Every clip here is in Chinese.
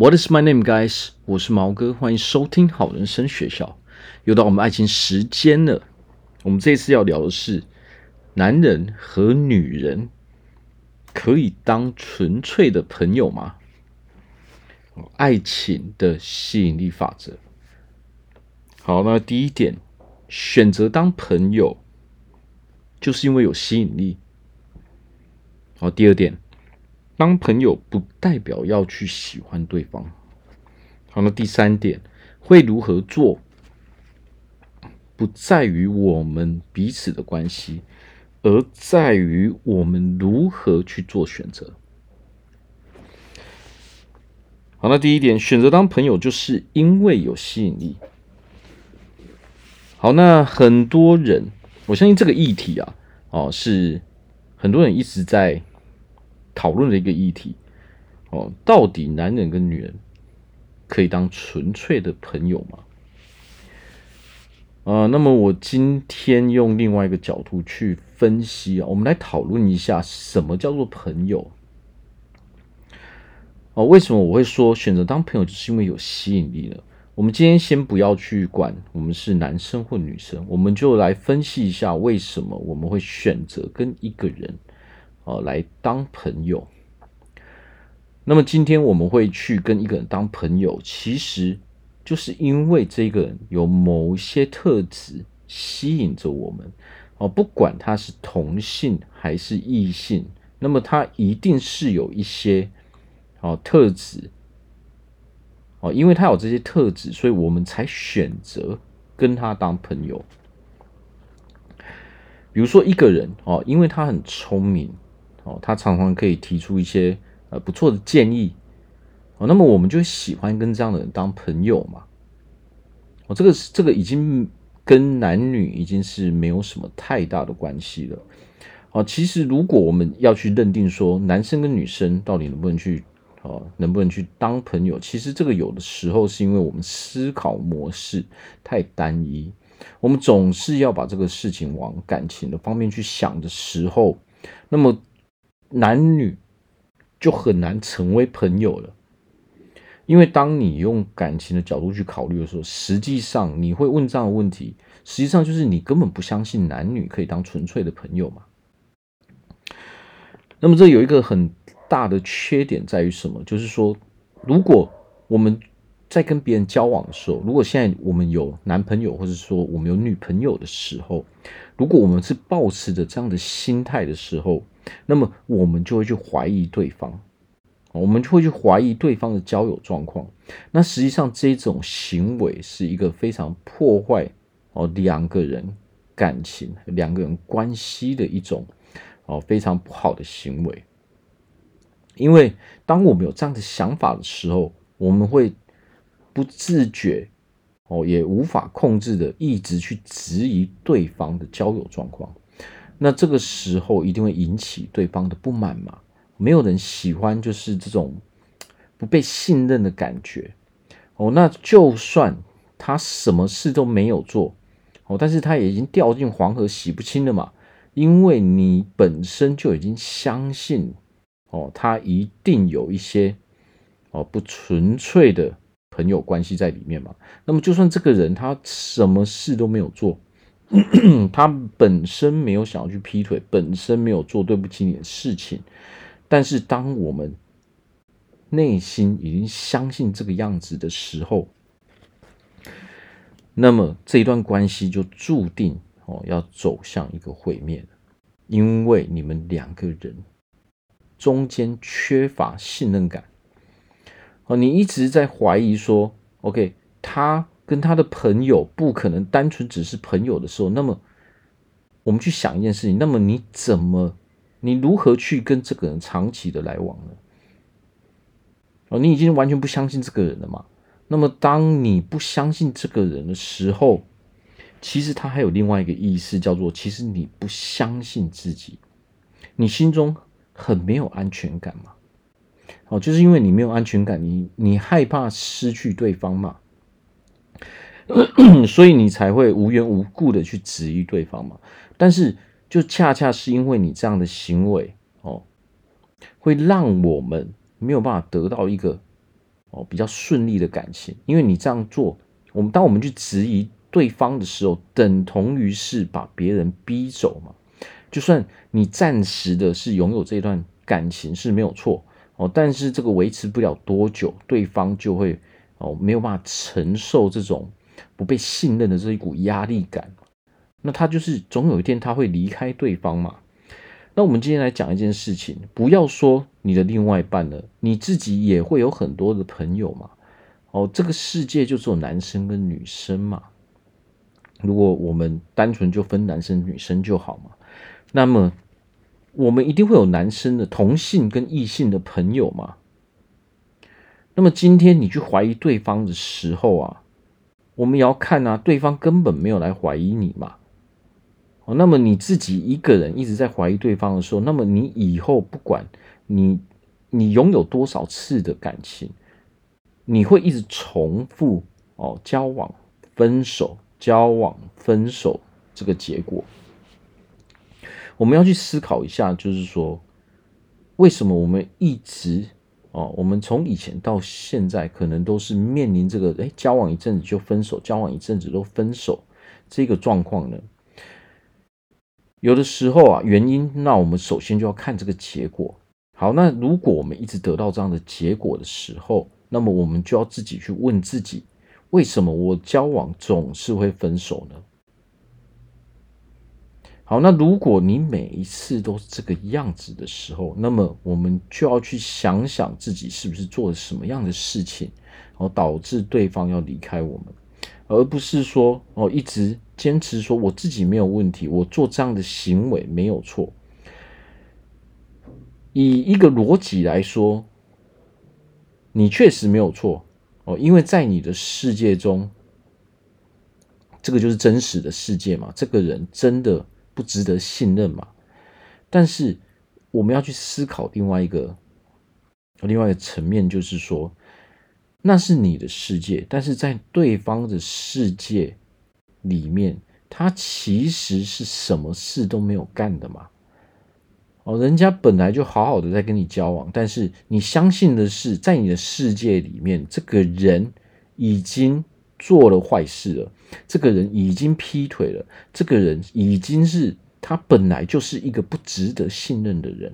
What is my name, guys？我是毛哥，欢迎收听好人生学校。又到我们爱情时间了。我们这次要聊的是，男人和女人可以当纯粹的朋友吗？爱情的吸引力法则。好，那第一点，选择当朋友，就是因为有吸引力。好，第二点。当朋友不代表要去喜欢对方。好，那第三点，会如何做，不在于我们彼此的关系，而在于我们如何去做选择。好，那第一点，选择当朋友，就是因为有吸引力。好，那很多人，我相信这个议题啊，哦，是很多人一直在。讨论的一个议题哦，到底男人跟女人可以当纯粹的朋友吗？啊、那么我今天用另外一个角度去分析啊，我们来讨论一下什么叫做朋友。哦，为什么我会说选择当朋友，就是因为有吸引力呢？我们今天先不要去管我们是男生或女生，我们就来分析一下为什么我们会选择跟一个人。哦，来当朋友。那么今天我们会去跟一个人当朋友，其实就是因为这个人有某些特质吸引着我们。哦，不管他是同性还是异性，那么他一定是有一些哦特质。哦，因为他有这些特质，所以我们才选择跟他当朋友。比如说一个人哦，因为他很聪明。哦，他常常可以提出一些呃不错的建议，哦，那么我们就喜欢跟这样的人当朋友嘛。哦，这个是这个已经跟男女已经是没有什么太大的关系了。哦，其实如果我们要去认定说男生跟女生到底能不能去哦能不能去当朋友，其实这个有的时候是因为我们思考模式太单一，我们总是要把这个事情往感情的方面去想的时候，那么。男女就很难成为朋友了，因为当你用感情的角度去考虑的时候，实际上你会问这样的问题，实际上就是你根本不相信男女可以当纯粹的朋友嘛。那么这有一个很大的缺点在于什么？就是说，如果我们在跟别人交往的时候，如果现在我们有男朋友，或者说我们有女朋友的时候，如果我们是抱持着这样的心态的时候，那么我们就会去怀疑对方，我们就会去怀疑对方的交友状况。那实际上这种行为是一个非常破坏哦两个人感情、两个人关系的一种哦非常不好的行为。因为当我们有这样的想法的时候，我们会不自觉哦也无法控制的一直去质疑对方的交友状况。那这个时候一定会引起对方的不满嘛？没有人喜欢就是这种不被信任的感觉哦。那就算他什么事都没有做哦，但是他也已经掉进黄河洗不清了嘛。因为你本身就已经相信哦，他一定有一些哦不纯粹的朋友关系在里面嘛。那么就算这个人他什么事都没有做。他本身没有想要去劈腿，本身没有做对不起你的事情，但是当我们内心已经相信这个样子的时候，那么这一段关系就注定哦要走向一个毁灭，因为你们两个人中间缺乏信任感，哦，你一直在怀疑说，OK，他。跟他的朋友不可能单纯只是朋友的时候，那么我们去想一件事情，那么你怎么，你如何去跟这个人长期的来往呢？哦，你已经完全不相信这个人了嘛？那么当你不相信这个人的时候，其实他还有另外一个意思，叫做其实你不相信自己，你心中很没有安全感嘛？哦，就是因为你没有安全感，你你害怕失去对方嘛？所以你才会无缘无故的去质疑对方嘛？但是就恰恰是因为你这样的行为哦，会让我们没有办法得到一个哦比较顺利的感情，因为你这样做，我们当我们去质疑对方的时候，等同于是把别人逼走嘛。就算你暂时的是拥有这段感情是没有错哦，但是这个维持不了多久，对方就会哦没有办法承受这种不被信任的这一股压力感，那他就是总有一天他会离开对方嘛。那我们今天来讲一件事情，不要说你的另外一半了，你自己也会有很多的朋友嘛。哦，这个世界就只有男生跟女生嘛。如果我们单纯就分男生女生就好嘛。那么，我们一定会有男生的同性跟异性的朋友嘛？那么今天你去怀疑对方的时候啊，我们也要看啊，对方根本没有来怀疑你嘛。哦，那么你自己一个人一直在怀疑对方的时候，那么你以后不管你你拥有多少次的感情，你会一直重复哦，交往、分手、交往、分手这个结果。我们要去思考一下，就是说，为什么我们一直哦，我们从以前到现在，可能都是面临这个，哎，交往一阵子就分手，交往一阵子都分手这个状况呢？有的时候啊，原因，那我们首先就要看这个结果。好，那如果我们一直得到这样的结果的时候，那么我们就要自己去问自己，为什么我交往总是会分手呢？好，那如果你每一次都是这个样子的时候，那么我们就要去想想自己是不是做了什么样的事情，然后导致对方要离开我们，而不是说哦一直坚持说我自己没有问题，我做这样的行为没有错。以一个逻辑来说，你确实没有错哦，因为在你的世界中，这个就是真实的世界嘛，这个人真的。不值得信任嘛？但是我们要去思考另外一个另外一个层面，就是说，那是你的世界，但是在对方的世界里面，他其实是什么事都没有干的嘛。哦，人家本来就好好的在跟你交往，但是你相信的是，在你的世界里面，这个人已经。做了坏事了，这个人已经劈腿了，这个人已经是他本来就是一个不值得信任的人。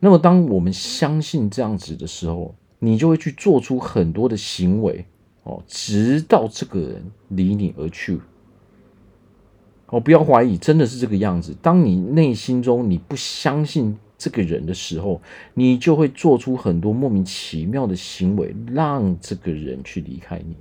那么，当我们相信这样子的时候，你就会去做出很多的行为哦，直到这个人离你而去。哦，不要怀疑，真的是这个样子。当你内心中你不相信。这个人的时候，你就会做出很多莫名其妙的行为，让这个人去离开你。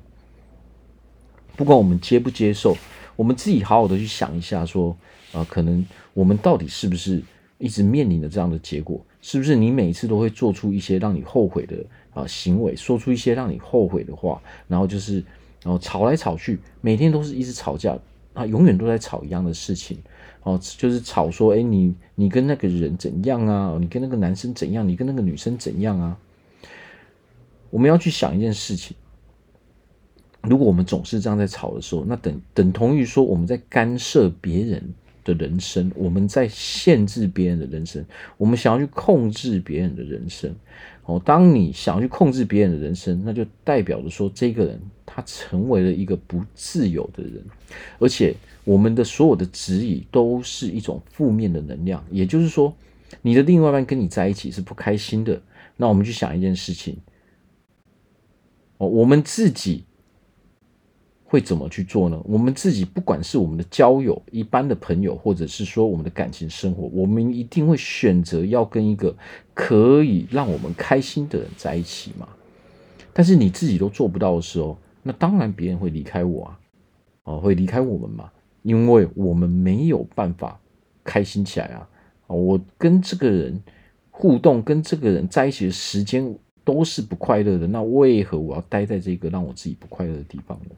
不管我们接不接受，我们自己好好的去想一下，说，啊、可能我们到底是不是一直面临着这样的结果？是不是你每次都会做出一些让你后悔的啊、行为，说出一些让你后悔的话，然后就是，然后吵来吵去，每天都是一直吵架，啊，永远都在吵一样的事情。哦，就是吵说，哎，你你跟那个人怎样啊？你跟那个男生怎样？你跟那个女生怎样啊？我们要去想一件事情，如果我们总是这样在吵的时候，那等等同于说我们在干涉别人的人生，我们在限制别人的人生，我们想要去控制别人的人生。哦，当你想要去控制别人的人生，那就代表着说，这个人他成为了一个不自由的人，而且。我们的所有的质疑都是一种负面的能量，也就是说，你的另外一半跟你在一起是不开心的。那我们去想一件事情，哦，我们自己会怎么去做呢？我们自己不管是我们的交友、一般的朋友，或者是说我们的感情生活，我们一定会选择要跟一个可以让我们开心的人在一起嘛。但是你自己都做不到的时候，那当然别人会离开我啊，哦，会离开我们嘛。因为我们没有办法开心起来啊！我跟这个人互动，跟这个人在一起的时间都是不快乐的，那为何我要待在这个让我自己不快乐的地方呢？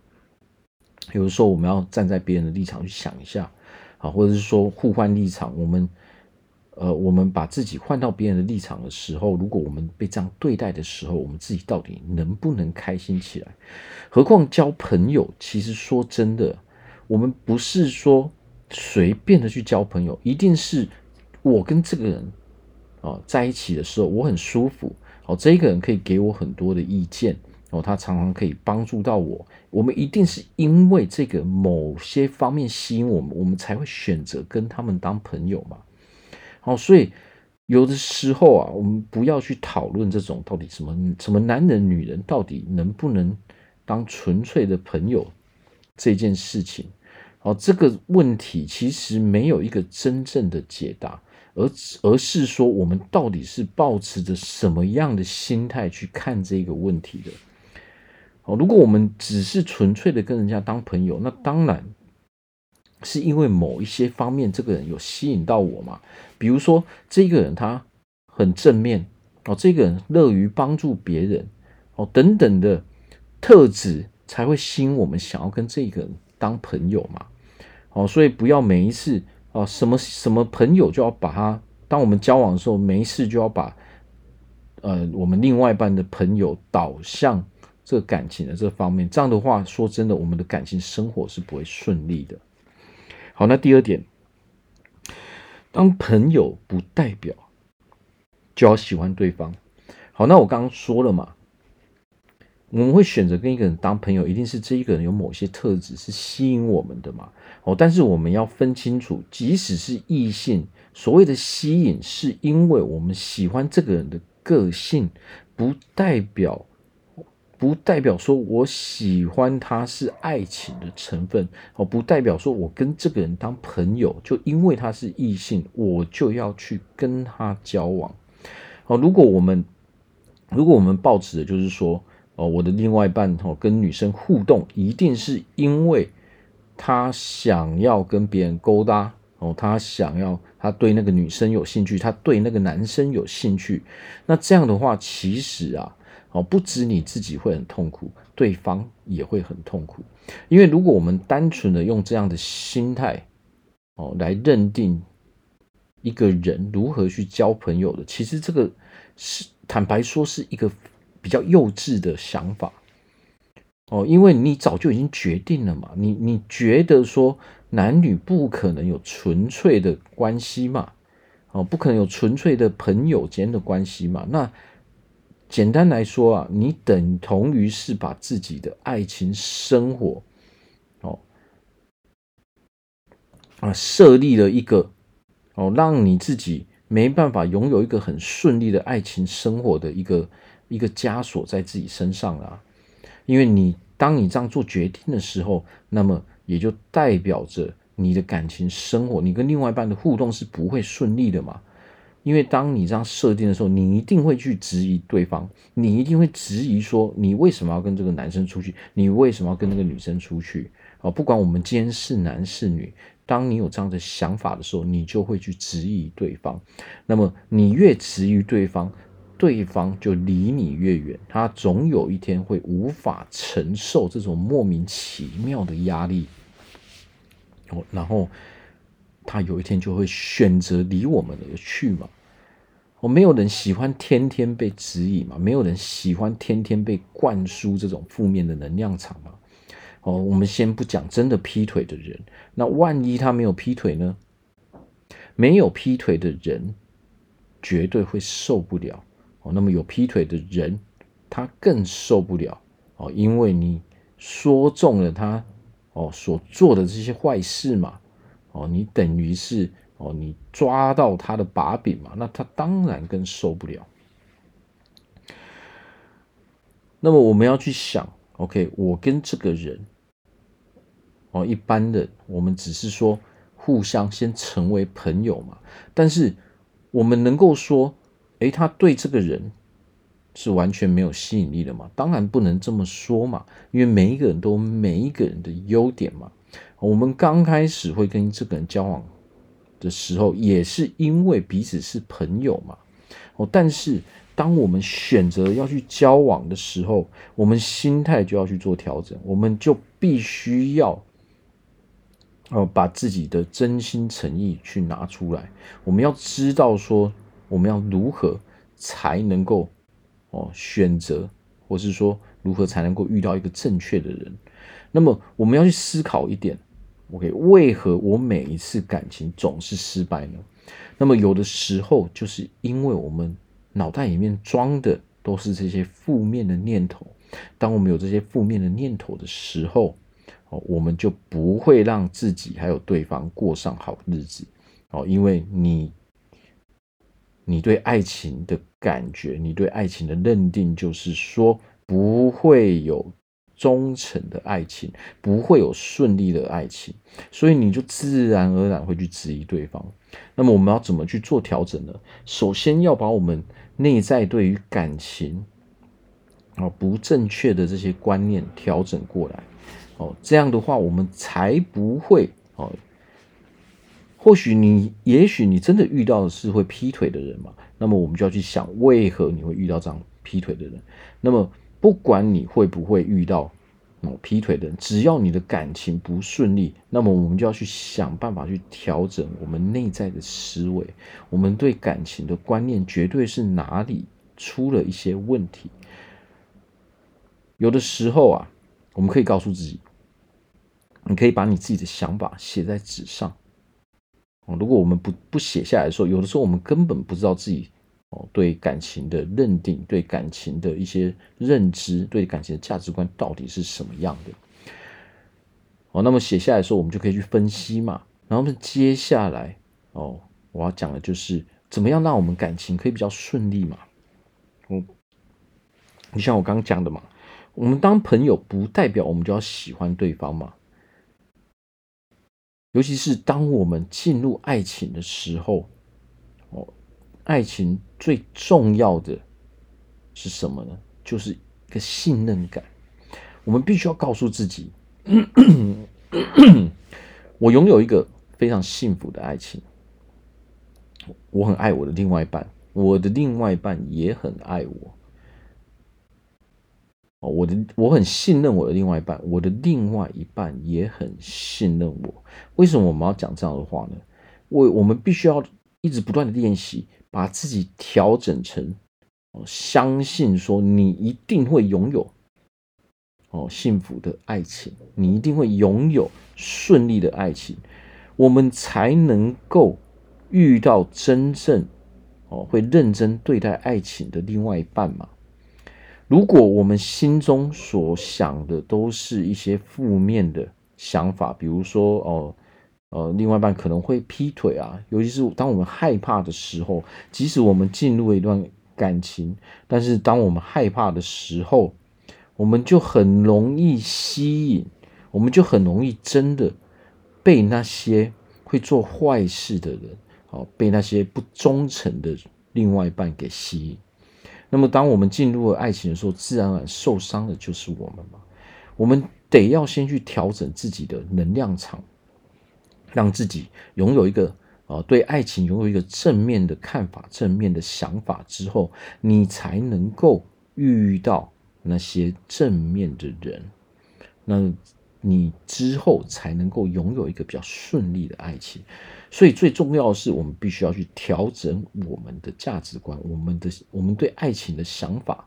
有的时候我们要站在别人的立场去想一下啊，或者是说互换立场，我们呃，我们把自己换到别人的立场的时候，如果我们被这样对待的时候，我们自己到底能不能开心起来？何况交朋友，其实说真的。我们不是说随便的去交朋友，一定是我跟这个人啊在一起的时候，我很舒服，哦，这个人可以给我很多的意见，哦，他常常可以帮助到我。我们一定是因为这个某些方面吸引我们，我们才会选择跟他们当朋友嘛。好，所以有的时候啊，我们不要去讨论这种到底什么什么男人女人到底能不能当纯粹的朋友这件事情。好，这个问题其实没有一个真正的解答，而而是说我们到底是抱持着什么样的心态去看这个问题的。哦如果我们只是纯粹的跟人家当朋友，那当然是因为某一些方面这个人有吸引到我嘛。比如说，这个人他很正面哦，这个人乐于帮助别人哦，等等的特质才会吸引我们想要跟这个人当朋友嘛。哦，所以不要每一次哦，什么什么朋友就要把他，当我们交往的时候，没事就要把呃我们另外一半的朋友导向。这个感情的这方面，这样的话，说真的，我们的感情生活是不会顺利的。好，那第二点，当朋友不代表就要喜欢对方。好，那我刚刚说了嘛，我们会选择跟一个人当朋友，一定是这一个人有某些特质是吸引我们的嘛。哦，但是我们要分清楚，即使是异性，所谓的吸引，是因为我们喜欢这个人的个性，不代表。不代表说我喜欢他是爱情的成分哦，不代表说我跟这个人当朋友，就因为他是异性，我就要去跟他交往。哦，如果我们如果我们抱持的就是说，哦，我的另外一半哦跟女生互动，一定是因为他想要跟别人勾搭哦，他想要他对那个女生有兴趣，他对那个男生有兴趣，那这样的话，其实啊。哦，不止你自己会很痛苦，对方也会很痛苦。因为如果我们单纯的用这样的心态，哦，来认定一个人如何去交朋友的，其实这个是坦白说是一个比较幼稚的想法。哦，因为你早就已经决定了嘛，你你觉得说男女不可能有纯粹的关系嘛，哦，不可能有纯粹的朋友间的关系嘛，那。简单来说啊，你等同于是把自己的爱情生活，哦，啊，设立了一个哦，让你自己没办法拥有一个很顺利的爱情生活的一个一个枷锁在自己身上啊。因为你当你这样做决定的时候，那么也就代表着你的感情生活，你跟另外一半的互动是不会顺利的嘛。因为当你这样设定的时候，你一定会去质疑对方，你一定会质疑说，你为什么要跟这个男生出去？你为什么要跟那个女生出去？啊，不管我们今天是男是女，当你有这样的想法的时候，你就会去质疑对方。那么你越质疑对方，对方就离你越远，他总有一天会无法承受这种莫名其妙的压力。哦，然后。他有一天就会选择离我们而去嘛？我没有人喜欢天天被指引嘛？没有人喜欢天天被灌输这种负面的能量场嘛？哦，我们先不讲真的劈腿的人，那万一他没有劈腿呢？没有劈腿的人绝对会受不了哦。那么有劈腿的人，他更受不了哦，因为你说中了他哦所做的这些坏事嘛。哦，你等于是哦，你抓到他的把柄嘛，那他当然更受不了。那么我们要去想，OK，我跟这个人，哦，一般的我们只是说互相先成为朋友嘛，但是我们能够说，诶，他对这个人是完全没有吸引力的嘛？当然不能这么说嘛，因为每一个人都有每一个人的优点嘛。我们刚开始会跟这个人交往的时候，也是因为彼此是朋友嘛。哦，但是当我们选择要去交往的时候，我们心态就要去做调整，我们就必须要哦把自己的真心诚意去拿出来。我们要知道说，我们要如何才能够哦选择，或是说如何才能够遇到一个正确的人。那么我们要去思考一点。OK，为何我每一次感情总是失败呢？那么有的时候就是因为我们脑袋里面装的都是这些负面的念头。当我们有这些负面的念头的时候，哦，我们就不会让自己还有对方过上好日子。哦，因为你，你对爱情的感觉，你对爱情的认定，就是说不会有忠诚的爱情，不会有顺利的爱情，所以你就自然而然会去质疑对方。那么我们要怎么去做调整呢？首先要把我们内在对于感情啊不正确的这些观念调整过来。哦，这样的话我们才不会哦。或许你，也许你真的遇到的是会劈腿的人嘛？那么我们就要去想，为何你会遇到这样劈腿的人？那么不管你会不会遇到哦劈腿的人，只要你的感情不顺利，那么我们就要去想办法去调整我们内在的思维。我们对感情的观念绝对是哪里出了一些问题。有的时候啊，我们可以告诉自己，你可以把你自己的想法写在纸上。如果我们不不写下来的时候，有的时候我们根本不知道自己哦对感情的认定、对感情的一些认知、对感情的价值观到底是什么样的。哦，那么写下来的时候，我们就可以去分析嘛。然后接下来哦，我要讲的就是怎么样让我们感情可以比较顺利嘛。嗯，你像我刚刚讲的嘛，我们当朋友不代表我们就要喜欢对方嘛。尤其是当我们进入爱情的时候，哦，爱情最重要的是什么呢？就是一个信任感。我们必须要告诉自己，我拥有一个非常幸福的爱情，我很爱我的另外一半，我的另外一半也很爱我。哦，我的我很信任我的另外一半，我的另外一半也很信任我。为什么我们要讲这样的话呢？我我们必须要一直不断的练习，把自己调整成哦，相信说你一定会拥有哦幸福的爱情，你一定会拥有顺利的爱情，我们才能够遇到真正哦会认真对待爱情的另外一半嘛。如果我们心中所想的都是一些负面的想法，比如说哦，呃另外一半可能会劈腿啊，尤其是当我们害怕的时候，即使我们进入了一段感情，但是当我们害怕的时候，我们就很容易吸引，我们就很容易真的被那些会做坏事的人，哦，被那些不忠诚的另外一半给吸引。那么，当我们进入了爱情的时候，自然而然受伤的就是我们嘛。我们得要先去调整自己的能量场，让自己拥有一个呃对爱情拥有一个正面的看法、正面的想法之后，你才能够遇到那些正面的人。那你之后才能够拥有一个比较顺利的爱情。所以最重要的是，我们必须要去调整我们的价值观，我们的我们对爱情的想法。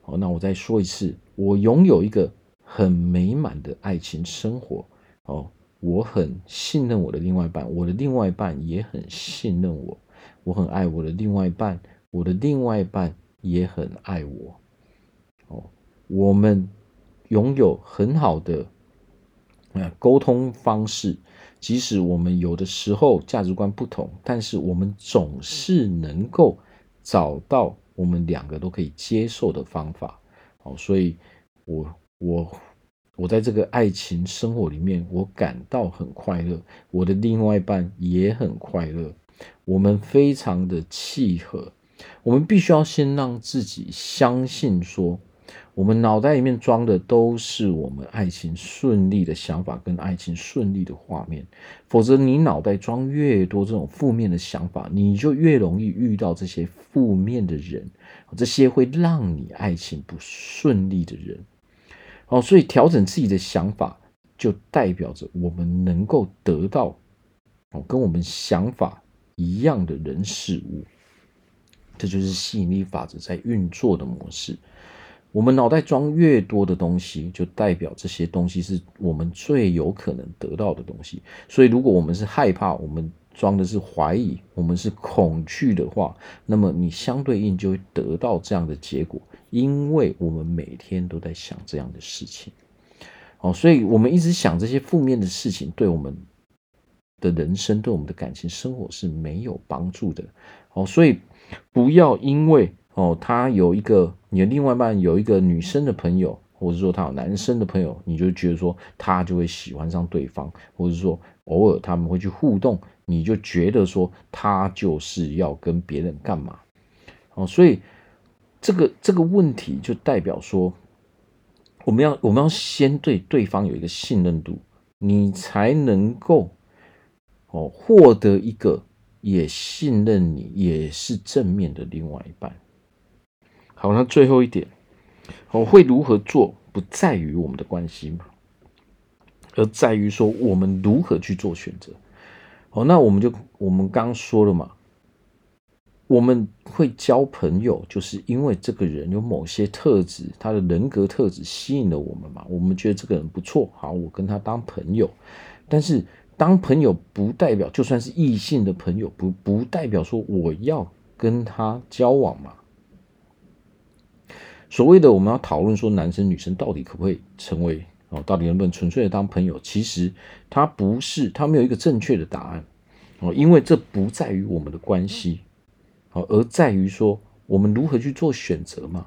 好，那我再说一次，我拥有一个很美满的爱情生活。哦，我很信任我的另外一半，我的另外一半也很信任我。我很爱我的另外一半，我的另外一半也很爱我。哦，我们拥有很好的啊沟通方式。即使我们有的时候价值观不同，但是我们总是能够找到我们两个都可以接受的方法。好，所以我我我在这个爱情生活里面，我感到很快乐，我的另外一半也很快乐，我们非常的契合。我们必须要先让自己相信说。我们脑袋里面装的都是我们爱情顺利的想法跟爱情顺利的画面，否则你脑袋装越多这种负面的想法，你就越容易遇到这些负面的人，这些会让你爱情不顺利的人。哦，所以调整自己的想法，就代表着我们能够得到哦跟我们想法一样的人事物，这就是吸引力法则在运作的模式。我们脑袋装越多的东西，就代表这些东西是我们最有可能得到的东西。所以，如果我们是害怕我们装的是怀疑，我们是恐惧的话，那么你相对应就会得到这样的结果，因为我们每天都在想这样的事情，哦，所以我们一直想这些负面的事情，对我们的人生、对我们的感情生活是没有帮助的，哦，所以不要因为哦，他有一个你的另外一半有一个女生的朋友，或者说他有男生的朋友，你就觉得说他就会喜欢上对方，或者说偶尔他们会去互动。你就觉得说他就是要跟别人干嘛？哦，所以这个这个问题就代表说，我们要我们要先对对方有一个信任度，你才能够哦获得一个也信任你也是正面的另外一半。好，那最后一点，我会如何做，不在于我们的关系嘛，而在于说我们如何去做选择。哦，那我们就我们刚说了嘛，我们会交朋友，就是因为这个人有某些特质，他的人格特质吸引了我们嘛。我们觉得这个人不错，好，我跟他当朋友。但是当朋友不代表，就算是异性的朋友，不不代表说我要跟他交往嘛。所谓的我们要讨论说，男生女生到底可不可以成为？哦，到底能不能纯粹的当朋友？其实他不是，他没有一个正确的答案哦，因为这不在于我们的关系，哦，而在于说我们如何去做选择嘛。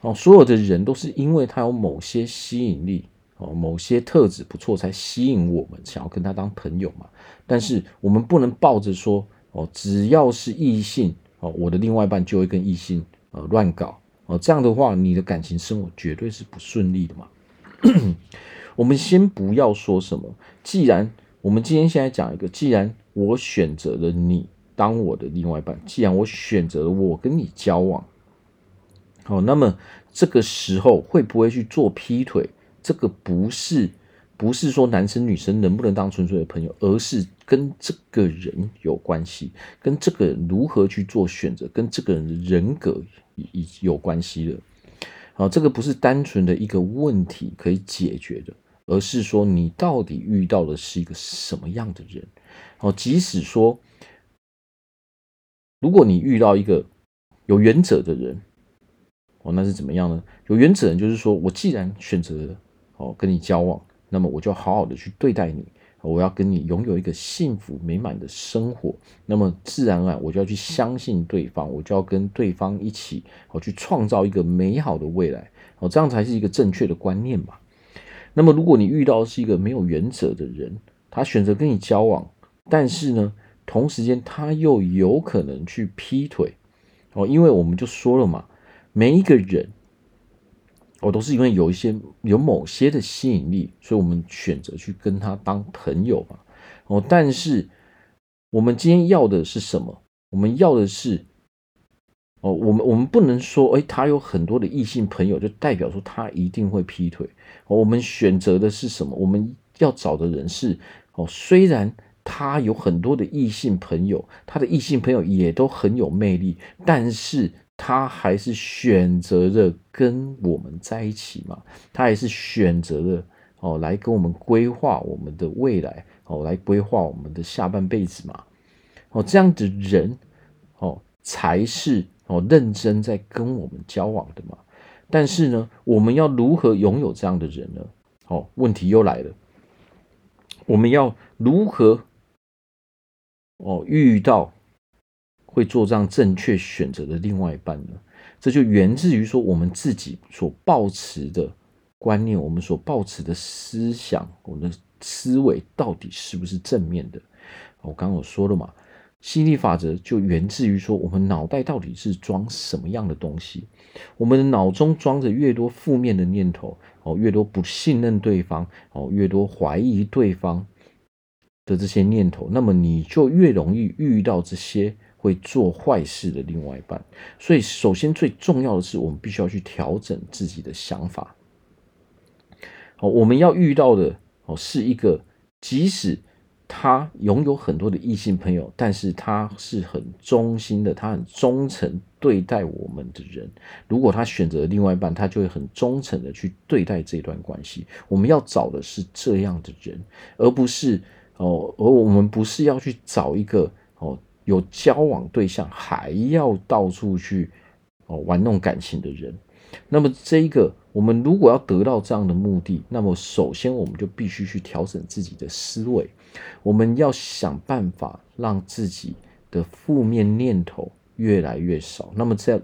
哦，所有的人都是因为他有某些吸引力，哦，某些特质不错，才吸引我们想要跟他当朋友嘛。但是我们不能抱着说，哦，只要是异性，哦，我的另外一半就会跟异性呃乱搞，哦，这样的话，你的感情生活绝对是不顺利的嘛。我们先不要说什么，既然我们今天现在讲一个，既然我选择了你当我的另外一半，既然我选择了我跟你交往，好，那么这个时候会不会去做劈腿？这个不是不是说男生女生能不能当纯粹的朋友，而是跟这个人有关系，跟这个人如何去做选择，跟这个人的人格有关系的。好，这个不是单纯的一个问题可以解决的，而是说你到底遇到的是一个什么样的人？哦，即使说，如果你遇到一个有原则的人，哦，那是怎么样呢？有原则人就是说我既然选择了哦跟你交往，那么我就好好的去对待你。我要跟你拥有一个幸福美满的生活，那么自然而然我就要去相信对方，我就要跟对方一起，我去创造一个美好的未来，哦，这样才是一个正确的观念嘛。那么如果你遇到是一个没有原则的人，他选择跟你交往，但是呢，同时间他又有可能去劈腿，哦，因为我们就说了嘛，每一个人。我都是因为有一些有某些的吸引力，所以我们选择去跟他当朋友嘛。哦，但是我们今天要的是什么？我们要的是，哦，我们我们不能说，哎，他有很多的异性朋友，就代表说他一定会劈腿。哦，我们选择的是什么？我们要找的人是，哦，虽然他有很多的异性朋友，他的异性朋友也都很有魅力，但是。他还是选择了跟我们在一起嘛？他还是选择了哦，来跟我们规划我们的未来哦，来规划我们的下半辈子嘛？哦，这样的人哦，才是哦认真在跟我们交往的嘛。但是呢，我们要如何拥有这样的人呢？哦，问题又来了，我们要如何哦遇到？会做这样正确选择的另外一半呢？这就源自于说我们自己所抱持的观念，我们所抱持的思想，我们的思维到底是不是正面的？我刚刚有说了嘛，吸引力法则就源自于说我们脑袋到底是装什么样的东西？我们的脑中装着越多负面的念头，哦，越多不信任对方，哦，越多怀疑对方的这些念头，那么你就越容易遇到这些。会做坏事的另外一半，所以首先最重要的是，我们必须要去调整自己的想法。好，我们要遇到的哦，是一个即使他拥有很多的异性朋友，但是他是很忠心的，他很忠诚对待我们的人。如果他选择另外一半，他就会很忠诚的去对待这段关系。我们要找的是这样的人，而不是哦，而我们不是要去找一个哦有交往对象还要到处去哦玩弄感情的人。那么这一个，我们如果要得到这样的目的，那么首先我们就必须去调整自己的思维，我们要想办法让自己的负面念头越来越少。那么这样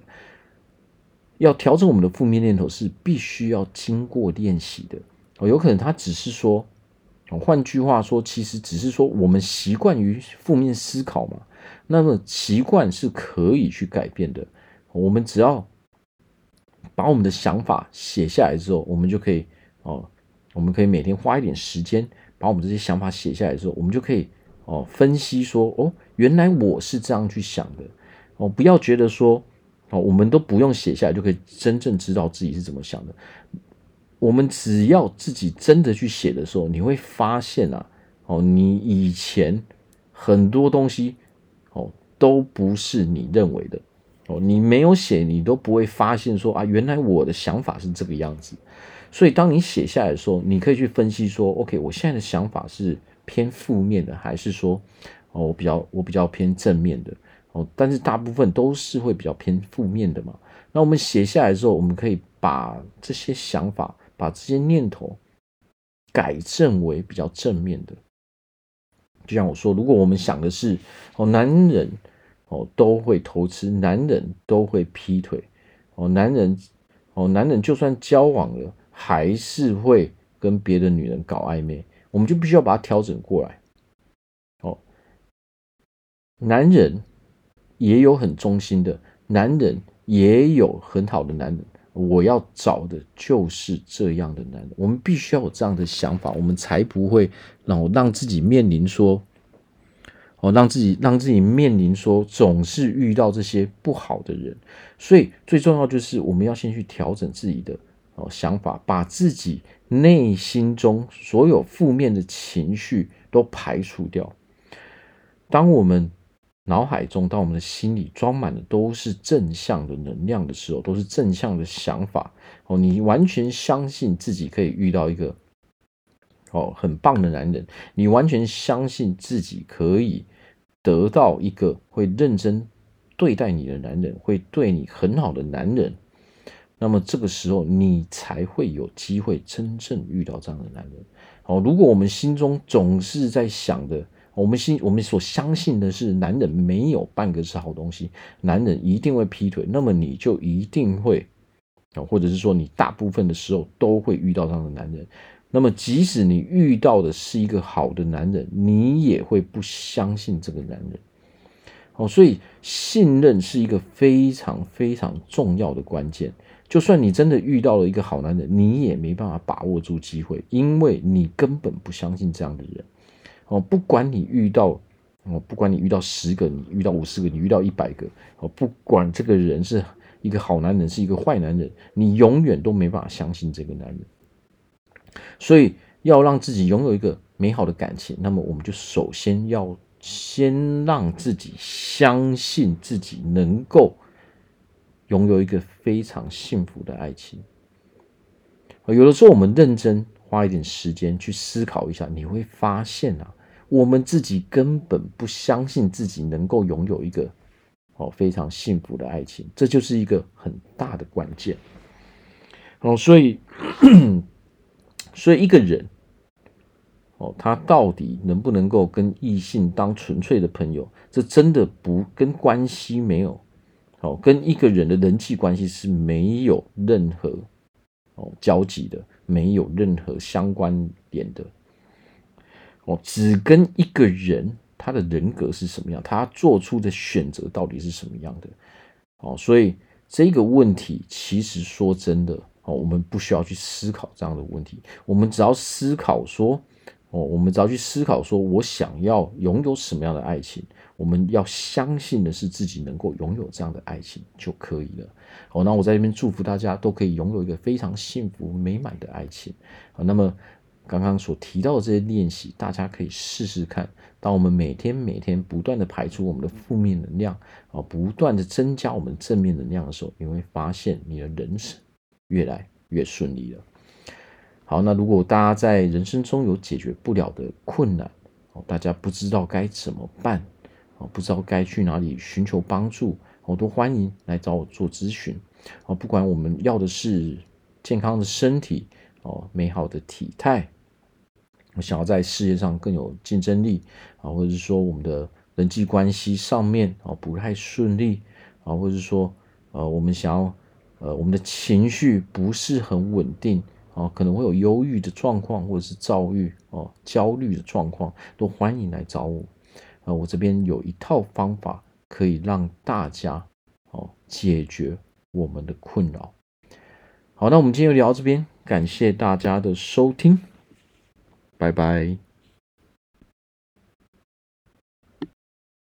要调整我们的负面念头是必须要经过练习的。哦，有可能他只是说，换句话说，其实只是说我们习惯于负面思考嘛。那么习惯是可以去改变的，我们只要。把我们的想法写下来之后，我们就可以哦，我们可以每天花一点时间把我们这些想法写下来之后，我们就可以哦分析说哦，原来我是这样去想的哦，不要觉得说哦，我们都不用写下来就可以真正知道自己是怎么想的。我们只要自己真的去写的时候，你会发现啊哦，你以前很多东西哦都不是你认为的。哦，你没有写，你都不会发现说啊，原来我的想法是这个样子。所以，当你写下来的时候，你可以去分析说，OK，我现在的想法是偏负面的，还是说，哦，我比较我比较偏正面的。哦，但是大部分都是会比较偏负面的嘛。那我们写下来之后，我们可以把这些想法，把这些念头改正为比较正面的。就像我说，如果我们想的是哦，男人。哦，都会偷吃，男人都会劈腿，哦，男人，哦，男人就算交往了，还是会跟别的女人搞暧昧，我们就必须要把它调整过来。哦，男人也有很忠心的，男人也有很好的男人，我要找的就是这样的男人，我们必须要有这样的想法，我们才不会让让自己面临说。哦，让自己让自己面临说总是遇到这些不好的人，所以最重要就是我们要先去调整自己的哦想法，把自己内心中所有负面的情绪都排除掉。当我们脑海中，当我们的心里装满的都是正向的能量的时候，都是正向的想法哦，你完全相信自己可以遇到一个。哦，很棒的男人，你完全相信自己可以得到一个会认真对待你的男人，会对你很好的男人。那么这个时候，你才会有机会真正遇到这样的男人。哦，如果我们心中总是在想的，我们信我们所相信的是男人没有半个是好东西，男人一定会劈腿，那么你就一定会，啊或者是说你大部分的时候都会遇到这样的男人。那么，即使你遇到的是一个好的男人，你也会不相信这个男人。哦，所以信任是一个非常非常重要的关键。就算你真的遇到了一个好男人，你也没办法把握住机会，因为你根本不相信这样的人。哦，不管你遇到，哦，不管你遇到十个，你遇到五十个，你遇到一百个，哦，不管这个人是一个好男人，是一个坏男人，你永远都没办法相信这个男人。所以要让自己拥有一个美好的感情，那么我们就首先要先让自己相信自己能够拥有一个非常幸福的爱情。有的时候我们认真花一点时间去思考一下，你会发现啊，我们自己根本不相信自己能够拥有一个哦非常幸福的爱情，这就是一个很大的关键。哦，所以。所以一个人，哦，他到底能不能够跟异性当纯粹的朋友？这真的不跟关系没有，哦，跟一个人的人际关系是没有任何哦交集的，没有任何相关联的，哦，只跟一个人他的人格是什么样，他做出的选择到底是什么样的，哦，所以这个问题其实说真的。哦，我们不需要去思考这样的问题，我们只要思考说，哦，我们只要去思考说，我想要拥有什么样的爱情，我们要相信的是自己能够拥有这样的爱情就可以了。好，那我在这边祝福大家都可以拥有一个非常幸福美满的爱情。好，那么刚刚所提到的这些练习，大家可以试试看。当我们每天每天不断的排出我们的负面能量，啊，不断的增加我们正面能量的时候，你会发现你的人生。越来越顺利了。好，那如果大家在人生中有解决不了的困难，哦大家不知道该怎么办，哦不知道该去哪里寻求帮助，我都欢迎来找我做咨询。哦不管我们要的是健康的身体，哦，美好的体态，我想要在事业上更有竞争力，啊，或者是说我们的人际关系上面啊不太顺利，啊，或者是说呃我们想要呃我们的情绪不是很稳定。啊，可能会有忧郁的状况，或者是躁郁哦、焦虑的状况，都欢迎来找我。啊，我这边有一套方法可以让大家哦解决我们的困扰。好，那我们今天就聊到这边，感谢大家的收听，拜拜。